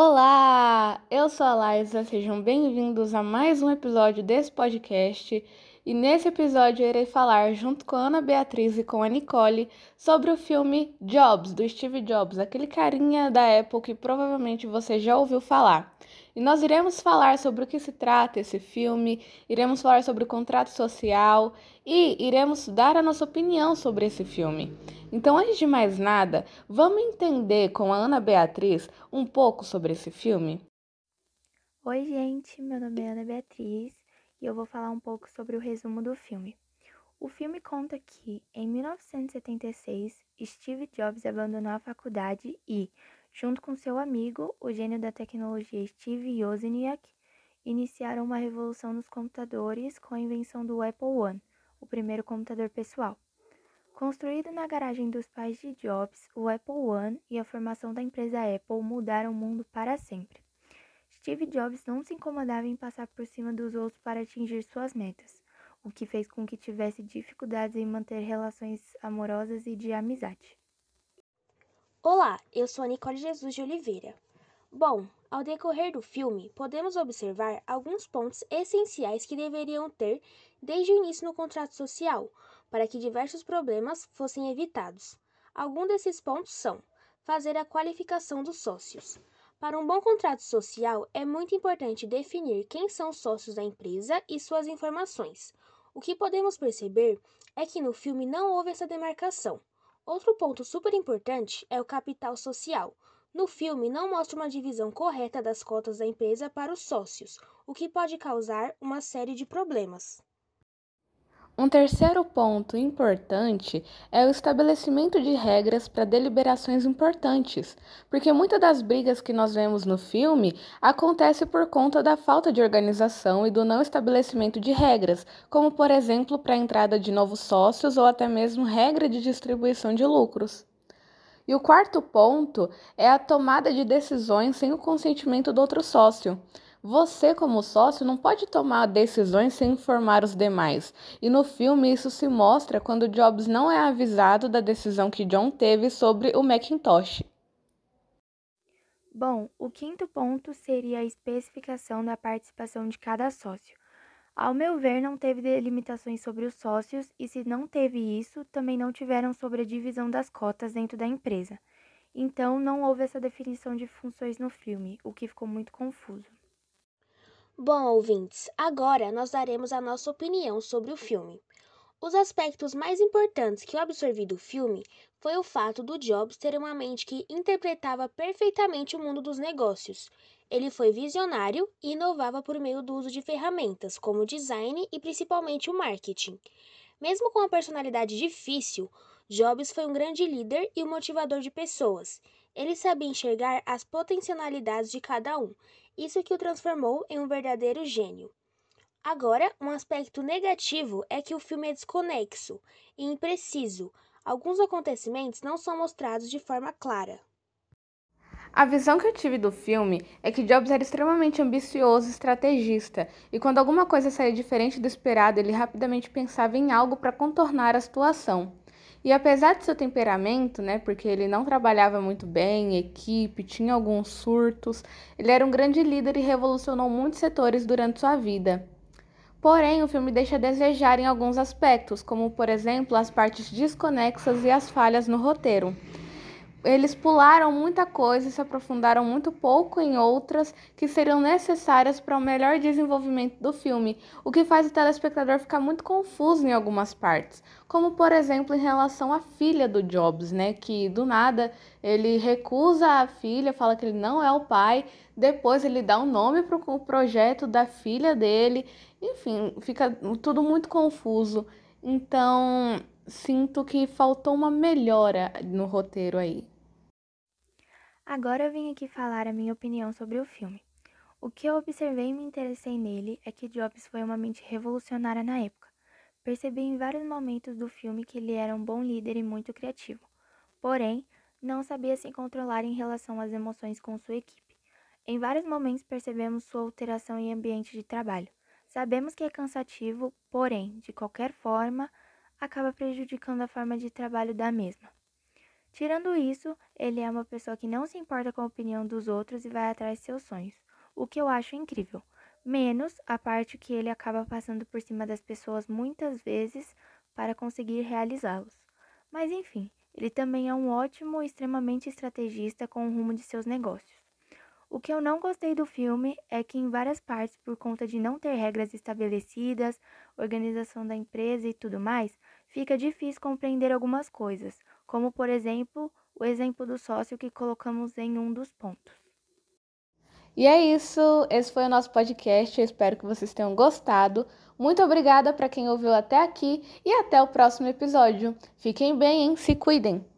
Olá, eu sou a Liza, sejam bem-vindos a mais um episódio desse podcast. E nesse episódio eu irei falar, junto com a Ana Beatriz e com a Nicole, sobre o filme Jobs, do Steve Jobs, aquele carinha da Apple que provavelmente você já ouviu falar. E nós iremos falar sobre o que se trata esse filme, iremos falar sobre o contrato social e iremos dar a nossa opinião sobre esse filme. Então, antes de mais nada, vamos entender com a Ana Beatriz um pouco sobre esse filme? Oi, gente, meu nome é Ana Beatriz e eu vou falar um pouco sobre o resumo do filme. O filme conta que, em 1976, Steve Jobs abandonou a faculdade e, junto com seu amigo, o gênio da tecnologia Steve Wozniak, iniciaram uma revolução nos computadores com a invenção do Apple One, o primeiro computador pessoal. Construído na garagem dos pais de Jobs, o Apple One e a formação da empresa Apple mudaram o mundo para sempre. Steve Jobs não se incomodava em passar por cima dos outros para atingir suas metas, o que fez com que tivesse dificuldades em manter relações amorosas e de amizade. Olá, eu sou a Nicole Jesus de Oliveira. Bom, ao decorrer do filme, podemos observar alguns pontos essenciais que deveriam ter desde o início no contrato social, para que diversos problemas fossem evitados. Alguns desses pontos são: fazer a qualificação dos sócios, para um bom contrato social, é muito importante definir quem são os sócios da empresa e suas informações. O que podemos perceber é que no filme não houve essa demarcação. Outro ponto super importante é o capital social. No filme não mostra uma divisão correta das cotas da empresa para os sócios, o que pode causar uma série de problemas. Um terceiro ponto importante é o estabelecimento de regras para deliberações importantes, porque muitas das brigas que nós vemos no filme acontece por conta da falta de organização e do não estabelecimento de regras, como por exemplo para a entrada de novos sócios ou até mesmo regra de distribuição de lucros. E o quarto ponto é a tomada de decisões sem o consentimento do outro sócio. Você, como sócio, não pode tomar decisões sem informar os demais. E no filme isso se mostra quando Jobs não é avisado da decisão que John teve sobre o Macintosh. Bom, o quinto ponto seria a especificação da participação de cada sócio. Ao meu ver, não teve delimitações sobre os sócios, e se não teve isso, também não tiveram sobre a divisão das cotas dentro da empresa. Então, não houve essa definição de funções no filme, o que ficou muito confuso. Bom, ouvintes, agora nós daremos a nossa opinião sobre o filme. Os aspectos mais importantes que eu absorvi do filme foi o fato do Jobs ter uma mente que interpretava perfeitamente o mundo dos negócios. Ele foi visionário e inovava por meio do uso de ferramentas como o design e principalmente o marketing. Mesmo com uma personalidade difícil, Jobs foi um grande líder e um motivador de pessoas. Ele sabia enxergar as potencialidades de cada um isso que o transformou em um verdadeiro gênio. Agora, um aspecto negativo é que o filme é desconexo e impreciso. Alguns acontecimentos não são mostrados de forma clara. A visão que eu tive do filme é que Jobs era extremamente ambicioso e estrategista, e quando alguma coisa saía diferente do esperado, ele rapidamente pensava em algo para contornar a situação. E apesar de seu temperamento, né, porque ele não trabalhava muito bem em equipe, tinha alguns surtos, ele era um grande líder e revolucionou muitos setores durante sua vida. Porém, o filme deixa a desejar em alguns aspectos, como por exemplo as partes desconexas e as falhas no roteiro eles pularam muita coisa se aprofundaram muito pouco em outras que seriam necessárias para o melhor desenvolvimento do filme, o que faz o telespectador ficar muito confuso em algumas partes, como por exemplo em relação à filha do Jobs, né, que do nada ele recusa a filha, fala que ele não é o pai, depois ele dá um nome para o projeto da filha dele, enfim, fica tudo muito confuso. Então, sinto que faltou uma melhora no roteiro aí. Agora eu vim aqui falar a minha opinião sobre o filme. O que eu observei e me interessei nele é que Jobs foi uma mente revolucionária na época. Percebi em vários momentos do filme que ele era um bom líder e muito criativo. Porém, não sabia se controlar em relação às emoções com sua equipe. Em vários momentos percebemos sua alteração em ambiente de trabalho. Sabemos que é cansativo, porém, de qualquer forma, acaba prejudicando a forma de trabalho da mesma. Tirando isso, ele é uma pessoa que não se importa com a opinião dos outros e vai atrás de seus sonhos, o que eu acho incrível. Menos a parte que ele acaba passando por cima das pessoas muitas vezes para conseguir realizá-los. Mas enfim, ele também é um ótimo e extremamente estrategista com o rumo de seus negócios. O que eu não gostei do filme é que, em várias partes, por conta de não ter regras estabelecidas, organização da empresa e tudo mais, fica difícil compreender algumas coisas, como, por exemplo, o exemplo do sócio que colocamos em um dos pontos. E é isso, esse foi o nosso podcast. Eu espero que vocês tenham gostado. Muito obrigada para quem ouviu até aqui e até o próximo episódio. Fiquem bem, hein? Se cuidem!